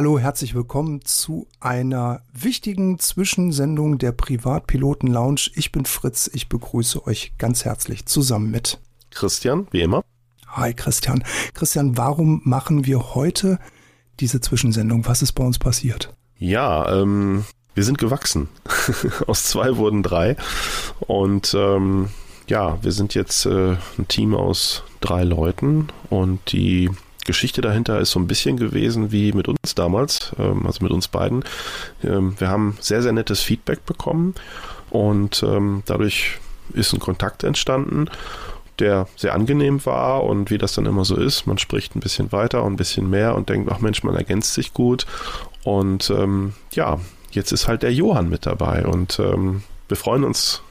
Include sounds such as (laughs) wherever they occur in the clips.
Hallo, herzlich willkommen zu einer wichtigen Zwischensendung der Privatpiloten Lounge. Ich bin Fritz, ich begrüße euch ganz herzlich zusammen mit Christian, wie immer. Hi Christian. Christian, warum machen wir heute diese Zwischensendung? Was ist bei uns passiert? Ja, ähm, wir sind gewachsen. (laughs) Aus zwei wurden drei. Und ähm, ja, wir sind jetzt äh, ein Team aus drei Leuten und die Geschichte dahinter ist so ein bisschen gewesen wie mit uns damals, ähm, also mit uns beiden. Ähm, wir haben sehr, sehr nettes Feedback bekommen und ähm, dadurch ist ein Kontakt entstanden, der sehr angenehm war und wie das dann immer so ist, man spricht ein bisschen weiter und ein bisschen mehr und denkt, ach Mensch, man ergänzt sich gut und ähm, ja, jetzt ist halt der Johann mit dabei und ähm, wir freuen uns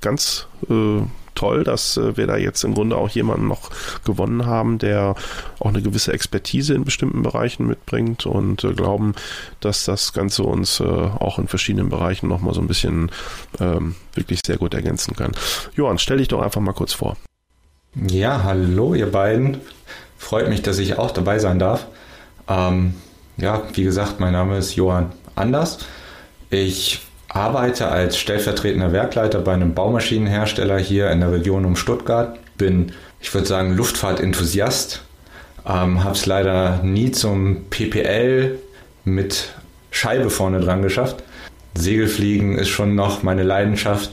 ganz äh, toll, dass äh, wir da jetzt im Grunde auch jemanden noch gewonnen haben, der auch eine gewisse Expertise in bestimmten Bereichen mitbringt und äh, glauben, dass das Ganze uns äh, auch in verschiedenen Bereichen nochmal so ein bisschen ähm, wirklich sehr gut ergänzen kann. Johann, stell dich doch einfach mal kurz vor. Ja, hallo ihr beiden. Freut mich, dass ich auch dabei sein darf. Ähm, ja, wie gesagt, mein Name ist Johann Anders. Ich arbeite als stellvertretender Werkleiter bei einem Baumaschinenhersteller hier in der Region um Stuttgart. Bin, ich würde sagen, Luftfahrtenthusiast. Ähm, Habe es leider nie zum PPL mit Scheibe vorne dran geschafft. Segelfliegen ist schon noch meine Leidenschaft,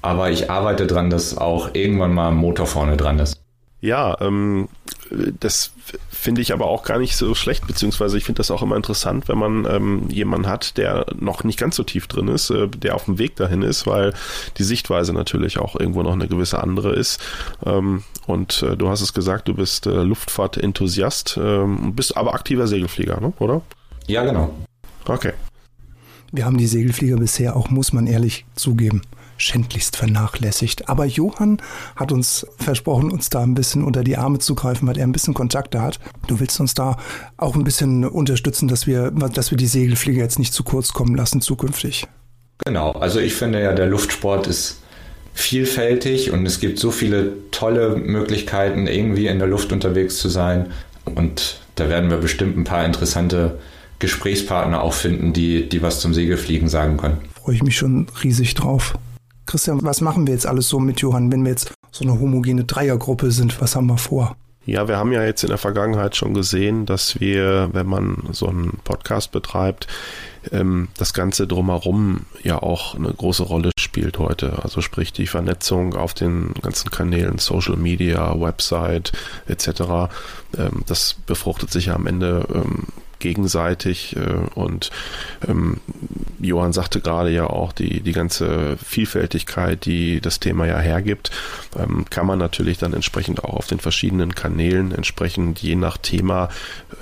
aber ich arbeite dran, dass auch irgendwann mal ein Motor vorne dran ist. Ja, ähm, das finde ich aber auch gar nicht so schlecht, beziehungsweise ich finde das auch immer interessant, wenn man ähm, jemanden hat, der noch nicht ganz so tief drin ist, äh, der auf dem Weg dahin ist, weil die Sichtweise natürlich auch irgendwo noch eine gewisse andere ist. Ähm, und äh, du hast es gesagt, du bist äh, Luftfahrt-Enthusiast, ähm, bist aber aktiver Segelflieger, ne? oder? Ja, genau. Okay. Wir haben die Segelflieger bisher auch, muss man ehrlich zugeben, schändlichst vernachlässigt. Aber Johann hat uns versprochen, uns da ein bisschen unter die Arme zu greifen, weil er ein bisschen Kontakte hat. Du willst uns da auch ein bisschen unterstützen, dass wir, dass wir die Segelflieger jetzt nicht zu kurz kommen lassen zukünftig. Genau, also ich finde ja, der Luftsport ist vielfältig und es gibt so viele tolle Möglichkeiten, irgendwie in der Luft unterwegs zu sein. Und da werden wir bestimmt ein paar interessante Gesprächspartner auch finden, die, die was zum Segelfliegen sagen können. Freue ich mich schon riesig drauf. Christian, was machen wir jetzt alles so mit Johann, wenn wir jetzt so eine homogene Dreiergruppe sind? Was haben wir vor? Ja, wir haben ja jetzt in der Vergangenheit schon gesehen, dass wir, wenn man so einen Podcast betreibt, ähm, das Ganze drumherum ja auch eine große Rolle spielt heute. Also sprich die Vernetzung auf den ganzen Kanälen, Social Media, Website etc. Ähm, das befruchtet sich ja am Ende ähm, gegenseitig äh, und ähm, Johann sagte gerade ja auch, die, die ganze Vielfältigkeit, die das Thema ja hergibt, ähm, kann man natürlich dann entsprechend auch auf den verschiedenen Kanälen entsprechend je nach Thema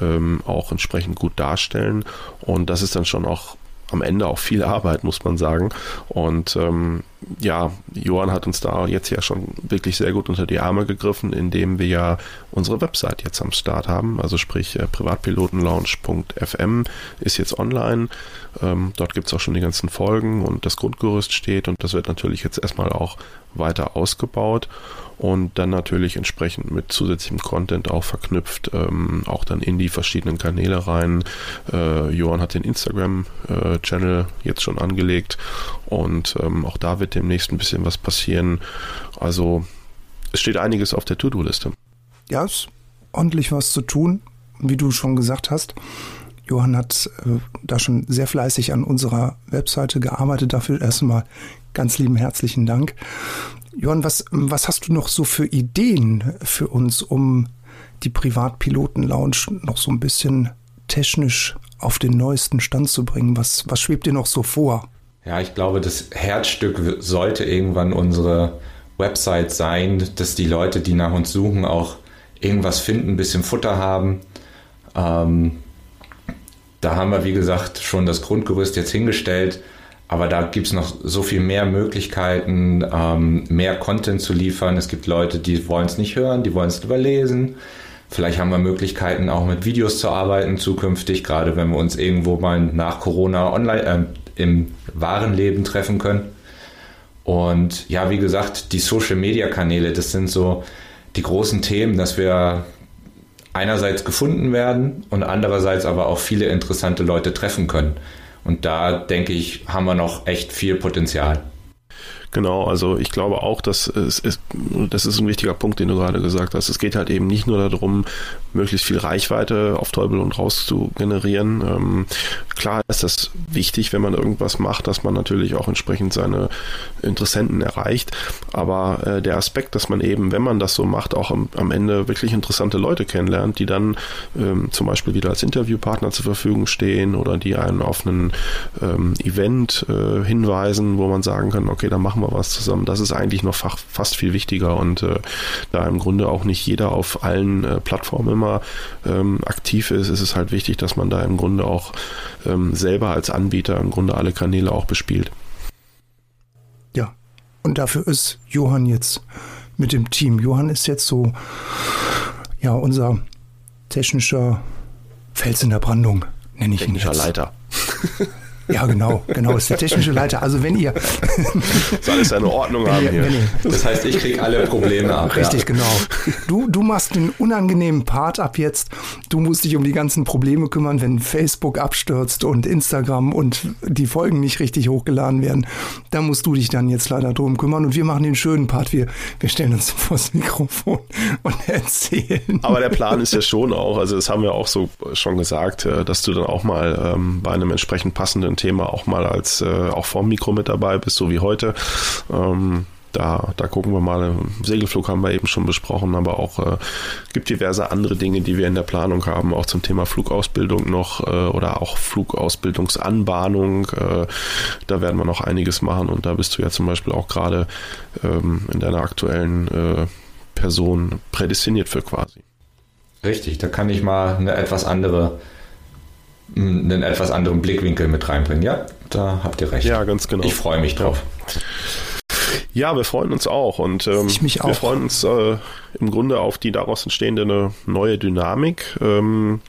ähm, auch entsprechend gut darstellen und das ist dann schon auch am Ende auch viel Arbeit, muss man sagen. Und ja, Johann hat uns da jetzt ja schon wirklich sehr gut unter die Arme gegriffen, indem wir ja unsere Website jetzt am Start haben. Also sprich, äh, privatpilotenlaunch.fm ist jetzt online. Ähm, dort gibt es auch schon die ganzen Folgen und das Grundgerüst steht und das wird natürlich jetzt erstmal auch weiter ausgebaut und dann natürlich entsprechend mit zusätzlichem Content auch verknüpft, ähm, auch dann in die verschiedenen Kanäle rein. Äh, Johann hat den Instagram-Channel äh, jetzt schon angelegt und ähm, auch da wird demnächst ein bisschen was passieren. Also es steht einiges auf der To-Do-Liste. Ja, es ist ordentlich was zu tun, wie du schon gesagt hast. Johann hat äh, da schon sehr fleißig an unserer Webseite gearbeitet. Dafür erstmal ganz lieben herzlichen Dank. Johann, was, was hast du noch so für Ideen für uns, um die Privatpiloten-Lounge noch so ein bisschen technisch auf den neuesten Stand zu bringen? Was, was schwebt dir noch so vor? Ja, ich glaube, das Herzstück sollte irgendwann unsere Website sein, dass die Leute, die nach uns suchen, auch irgendwas finden, ein bisschen Futter haben. Ähm, da haben wir, wie gesagt, schon das Grundgerüst jetzt hingestellt. Aber da gibt es noch so viel mehr Möglichkeiten, ähm, mehr Content zu liefern. Es gibt Leute, die wollen es nicht hören, die wollen es lieber lesen. Vielleicht haben wir Möglichkeiten, auch mit Videos zu arbeiten zukünftig, gerade wenn wir uns irgendwo mal nach Corona online äh, im wahren Leben treffen können. Und ja, wie gesagt, die Social Media Kanäle, das sind so die großen Themen, dass wir einerseits gefunden werden und andererseits aber auch viele interessante Leute treffen können. Und da denke ich, haben wir noch echt viel Potenzial. Genau, also ich glaube auch, dass es ist, das ist ein wichtiger Punkt, den du gerade gesagt hast. Es geht halt eben nicht nur darum, möglichst viel Reichweite auf Teufel und raus zu generieren. Ähm, klar ist das wichtig, wenn man irgendwas macht, dass man natürlich auch entsprechend seine Interessenten erreicht. Aber äh, der Aspekt, dass man eben, wenn man das so macht, auch am, am Ende wirklich interessante Leute kennenlernt, die dann ähm, zum Beispiel wieder als Interviewpartner zur Verfügung stehen oder die einen auf einen ähm, Event äh, hinweisen, wo man sagen kann, okay, dann machen wir was zusammen. Das ist eigentlich noch fast viel wichtiger und äh, da im Grunde auch nicht jeder auf allen äh, Plattformen immer ähm, aktiv ist, ist es halt wichtig, dass man da im Grunde auch ähm, selber als Anbieter im Grunde alle Kanäle auch bespielt. Ja, und dafür ist Johann jetzt mit dem Team. Johann ist jetzt so, ja, unser technischer Fels in der Brandung, nenne ich Technischer ihn jetzt. Leiter. (laughs) Ja, genau, genau, ist der technische Leiter. Also wenn ihr soll alles seine Ordnung haben ihr, hier. Das heißt, ich kriege alle Probleme ab. Richtig, ja. genau. Du, du machst den unangenehmen Part ab jetzt. Du musst dich um die ganzen Probleme kümmern, wenn Facebook abstürzt und Instagram und die Folgen nicht richtig hochgeladen werden. Da musst du dich dann jetzt leider drum kümmern. Und wir machen den schönen Part. Wir, wir stellen uns (laughs) vors Mikrofon und erzählen. Aber der Plan ist ja schon auch, also das haben wir auch so schon gesagt, äh, dass du dann auch mal ähm, bei einem entsprechend passenden Thema auch mal als äh, auch vorm Mikro mit dabei bist, so wie heute. Ähm, da, da gucken wir mal. Segelflug haben wir eben schon besprochen, aber auch äh, gibt diverse andere Dinge, die wir in der Planung haben, auch zum Thema Flugausbildung noch äh, oder auch Flugausbildungsanbahnung. Äh, da werden wir noch einiges machen und da bist du ja zum Beispiel auch gerade ähm, in deiner aktuellen äh, Person prädestiniert für quasi. Richtig, da kann ich mal eine etwas andere einen etwas anderen Blickwinkel mit reinbringen. Ja, da habt ihr recht. Ja, ganz genau. Ich freue mich drauf. Ja, wir freuen uns auch und ähm, ich mich auch. wir freuen uns äh, im Grunde auf die daraus entstehende eine neue Dynamik. Ähm,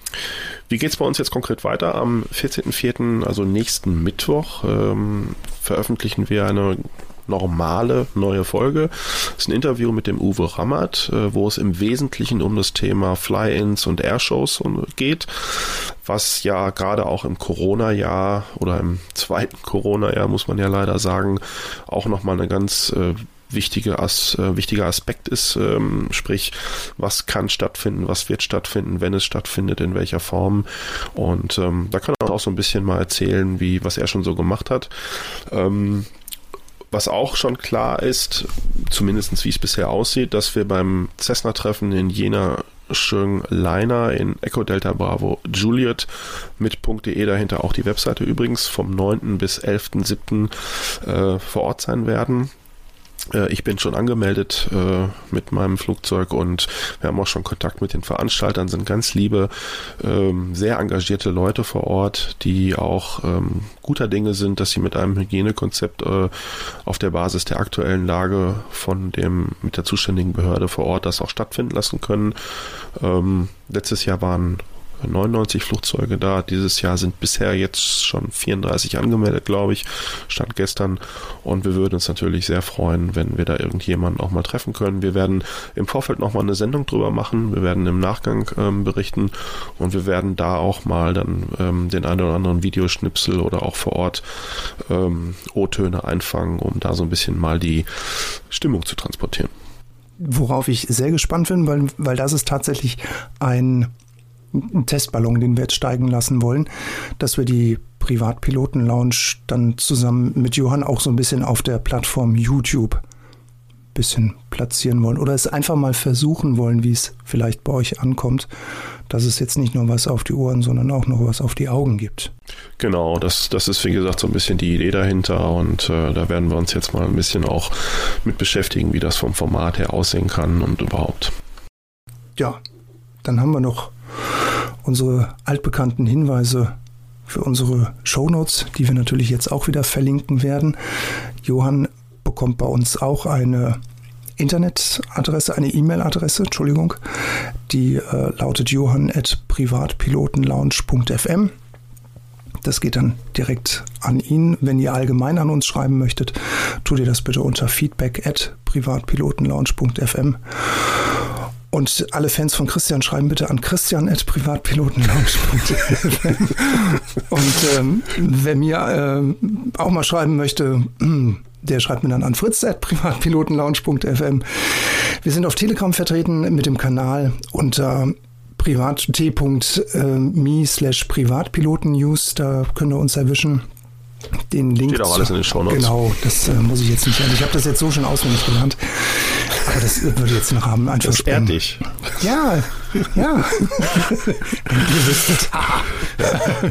wie geht es bei uns jetzt konkret weiter? Am 14.04., also nächsten Mittwoch, ähm, veröffentlichen wir eine normale neue Folge. Das ist ein Interview mit dem Uwe Rammert, äh, wo es im Wesentlichen um das Thema Fly-ins und Airshows geht, was ja gerade auch im Corona-Jahr oder im zweiten Corona-Jahr, muss man ja leider sagen, auch nochmal eine ganz äh, wichtige As, äh, wichtiger Aspekt ist, ähm, sprich, was kann stattfinden, was wird stattfinden, wenn es stattfindet, in welcher Form. Und ähm, da kann er auch so ein bisschen mal erzählen, wie was er schon so gemacht hat. Ähm, was auch schon klar ist, zumindest wie es bisher aussieht, dass wir beim Cessna-Treffen in Jena Schön Liner in Echo Delta Bravo Juliet mit .de dahinter auch die Webseite übrigens vom 9. bis 11.7. Äh, vor Ort sein werden. Äh, ich bin schon angemeldet äh, mit meinem Flugzeug und wir haben auch schon Kontakt mit den Veranstaltern, sind ganz liebe, ähm, sehr engagierte Leute vor Ort, die auch ähm, guter Dinge sind, dass sie mit einem Hygienekonzept äh, auf der Basis der aktuellen Lage von dem mit der zuständigen Behörde vor Ort das auch stattfinden lassen können. Ähm, letztes Jahr waren 99 Flugzeuge da. Dieses Jahr sind bisher jetzt schon 34 angemeldet, glaube ich, stand gestern. Und wir würden uns natürlich sehr freuen, wenn wir da irgendjemanden auch mal treffen können. Wir werden im Vorfeld nochmal eine Sendung drüber machen. Wir werden im Nachgang ähm, berichten und wir werden da auch mal dann ähm, den einen oder anderen Videoschnipsel oder auch vor Ort ähm, O-Töne einfangen, um da so ein bisschen mal die Stimmung zu transportieren worauf ich sehr gespannt bin, weil, weil das ist tatsächlich ein einen Testballon, den wir jetzt steigen lassen wollen, dass wir die Privatpiloten-Lounge dann zusammen mit Johann auch so ein bisschen auf der Plattform YouTube bisschen platzieren wollen oder es einfach mal versuchen wollen, wie es vielleicht bei euch ankommt, dass es jetzt nicht nur was auf die Ohren, sondern auch noch was auf die Augen gibt. Genau, das, das ist wie gesagt so ein bisschen die Idee dahinter und äh, da werden wir uns jetzt mal ein bisschen auch mit beschäftigen, wie das vom Format her aussehen kann und überhaupt. Ja, dann haben wir noch unsere altbekannten Hinweise für unsere Shownotes, die wir natürlich jetzt auch wieder verlinken werden. Johann bekommt bei uns auch eine Internetadresse, eine E-Mail-Adresse, Entschuldigung, die äh, lautet johann.privatpilotenlounge.fm. Das geht dann direkt an ihn. Wenn ihr allgemein an uns schreiben möchtet, tut ihr das bitte unter feedback at privatpilotenlounge.fm. Und alle Fans von Christian schreiben bitte an christian.privatpilotenlaunch.fm. Und ähm, wer mir äh, auch mal schreiben möchte, (clears throat) der schreibt mir dann an fritz.privatpilotenlaunch.fm. Wir sind auf Telegram vertreten mit dem Kanal unter privat t.me slash privatpilotennews. Da könnt ihr uns erwischen. Den Link. Steht auch alles in den Show Notes. Genau, das äh, muss ich jetzt nicht. Also ich habe das jetzt so schon auswendig gelernt. Aber das würde jetzt den Rahmen einfach Das ehrt dich. Ja, ja. Ihr wüsstet.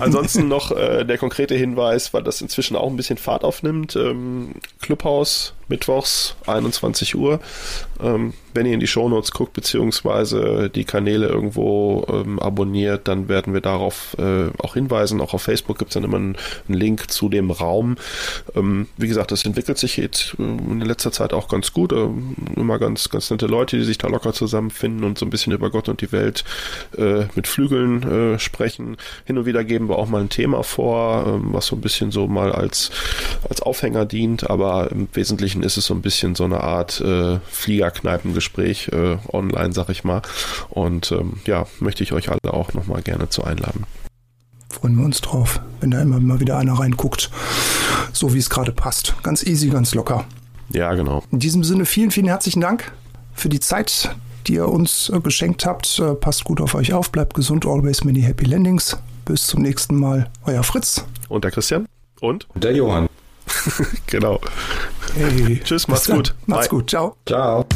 Ansonsten noch äh, der konkrete Hinweis, weil das inzwischen auch ein bisschen Fahrt aufnimmt. Ähm, Clubhaus, mittwochs, 21 Uhr. Ähm, wenn ihr in die Shownotes guckt, beziehungsweise die Kanäle irgendwo ähm, abonniert, dann werden wir darauf äh, auch hinweisen. Auch auf Facebook gibt es dann immer einen, einen, Link zu dem Raum. Ähm, wie gesagt, das entwickelt sich jetzt äh, in letzter Zeit auch ganz gut. Ähm, immer ganz, ganz nette Leute, die sich da locker zusammenfinden und so ein bisschen über Gott und die Welt äh, mit Flügeln äh, sprechen. Hin und wieder geben wir auch mal ein Thema vor, ähm, was so ein bisschen so mal als, als Aufhänger dient, aber im Wesentlichen ist es so ein bisschen so eine Art äh, Fliegerkneipengespräch äh, online, sag ich mal. Und ähm, ja, möchte ich euch alle auch nochmal gerne zu einladen. Freuen wir uns drauf, wenn da immer mal wieder einer reinguckt, so wie es gerade passt. Ganz easy, ganz locker. Ja, genau. In diesem Sinne vielen, vielen herzlichen Dank für die Zeit, die ihr uns äh, geschenkt habt. Äh, passt gut auf euch auf, bleibt gesund, always many happy landings. Bis zum nächsten Mal, euer Fritz. Und der Christian. Und? Der Johann. (laughs) genau. Hey. Tschüss, macht's gut. Macht's Bye. gut. Ciao. Ciao.